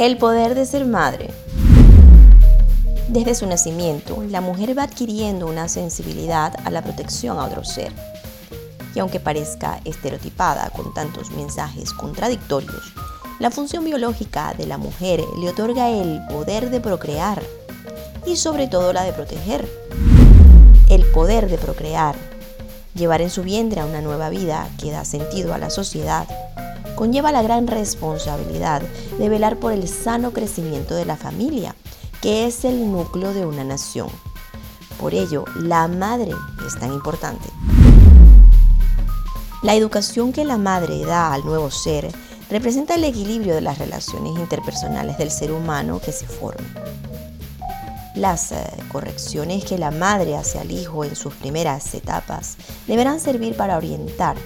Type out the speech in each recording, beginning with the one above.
El poder de ser madre. Desde su nacimiento, la mujer va adquiriendo una sensibilidad a la protección a otro ser. Y aunque parezca estereotipada con tantos mensajes contradictorios, la función biológica de la mujer le otorga el poder de procrear y sobre todo la de proteger. El poder de procrear, llevar en su vientre a una nueva vida que da sentido a la sociedad conlleva la gran responsabilidad de velar por el sano crecimiento de la familia, que es el núcleo de una nación. Por ello, la madre es tan importante. La educación que la madre da al nuevo ser representa el equilibrio de las relaciones interpersonales del ser humano que se forman. Las eh, correcciones que la madre hace al hijo en sus primeras etapas deberán servir para orientar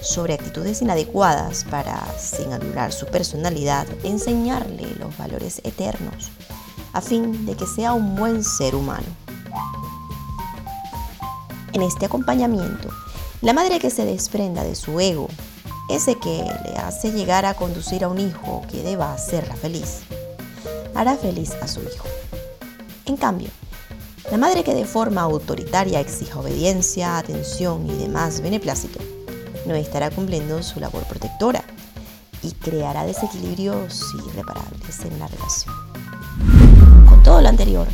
sobre actitudes inadecuadas para, sin anular su personalidad, enseñarle los valores eternos, a fin de que sea un buen ser humano. En este acompañamiento, la madre que se desprenda de su ego, ese que le hace llegar a conducir a un hijo que deba hacerla feliz, hará feliz a su hijo. En cambio, la madre que de forma autoritaria exija obediencia, atención y demás beneplácito, no estará cumpliendo su labor protectora y creará desequilibrios irreparables en la relación. Con todo lo anterior,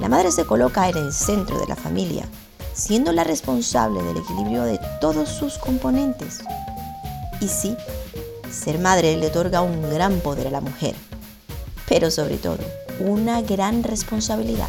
la madre se coloca en el centro de la familia, siendo la responsable del equilibrio de todos sus componentes. Y sí, ser madre le otorga un gran poder a la mujer, pero sobre todo una gran responsabilidad.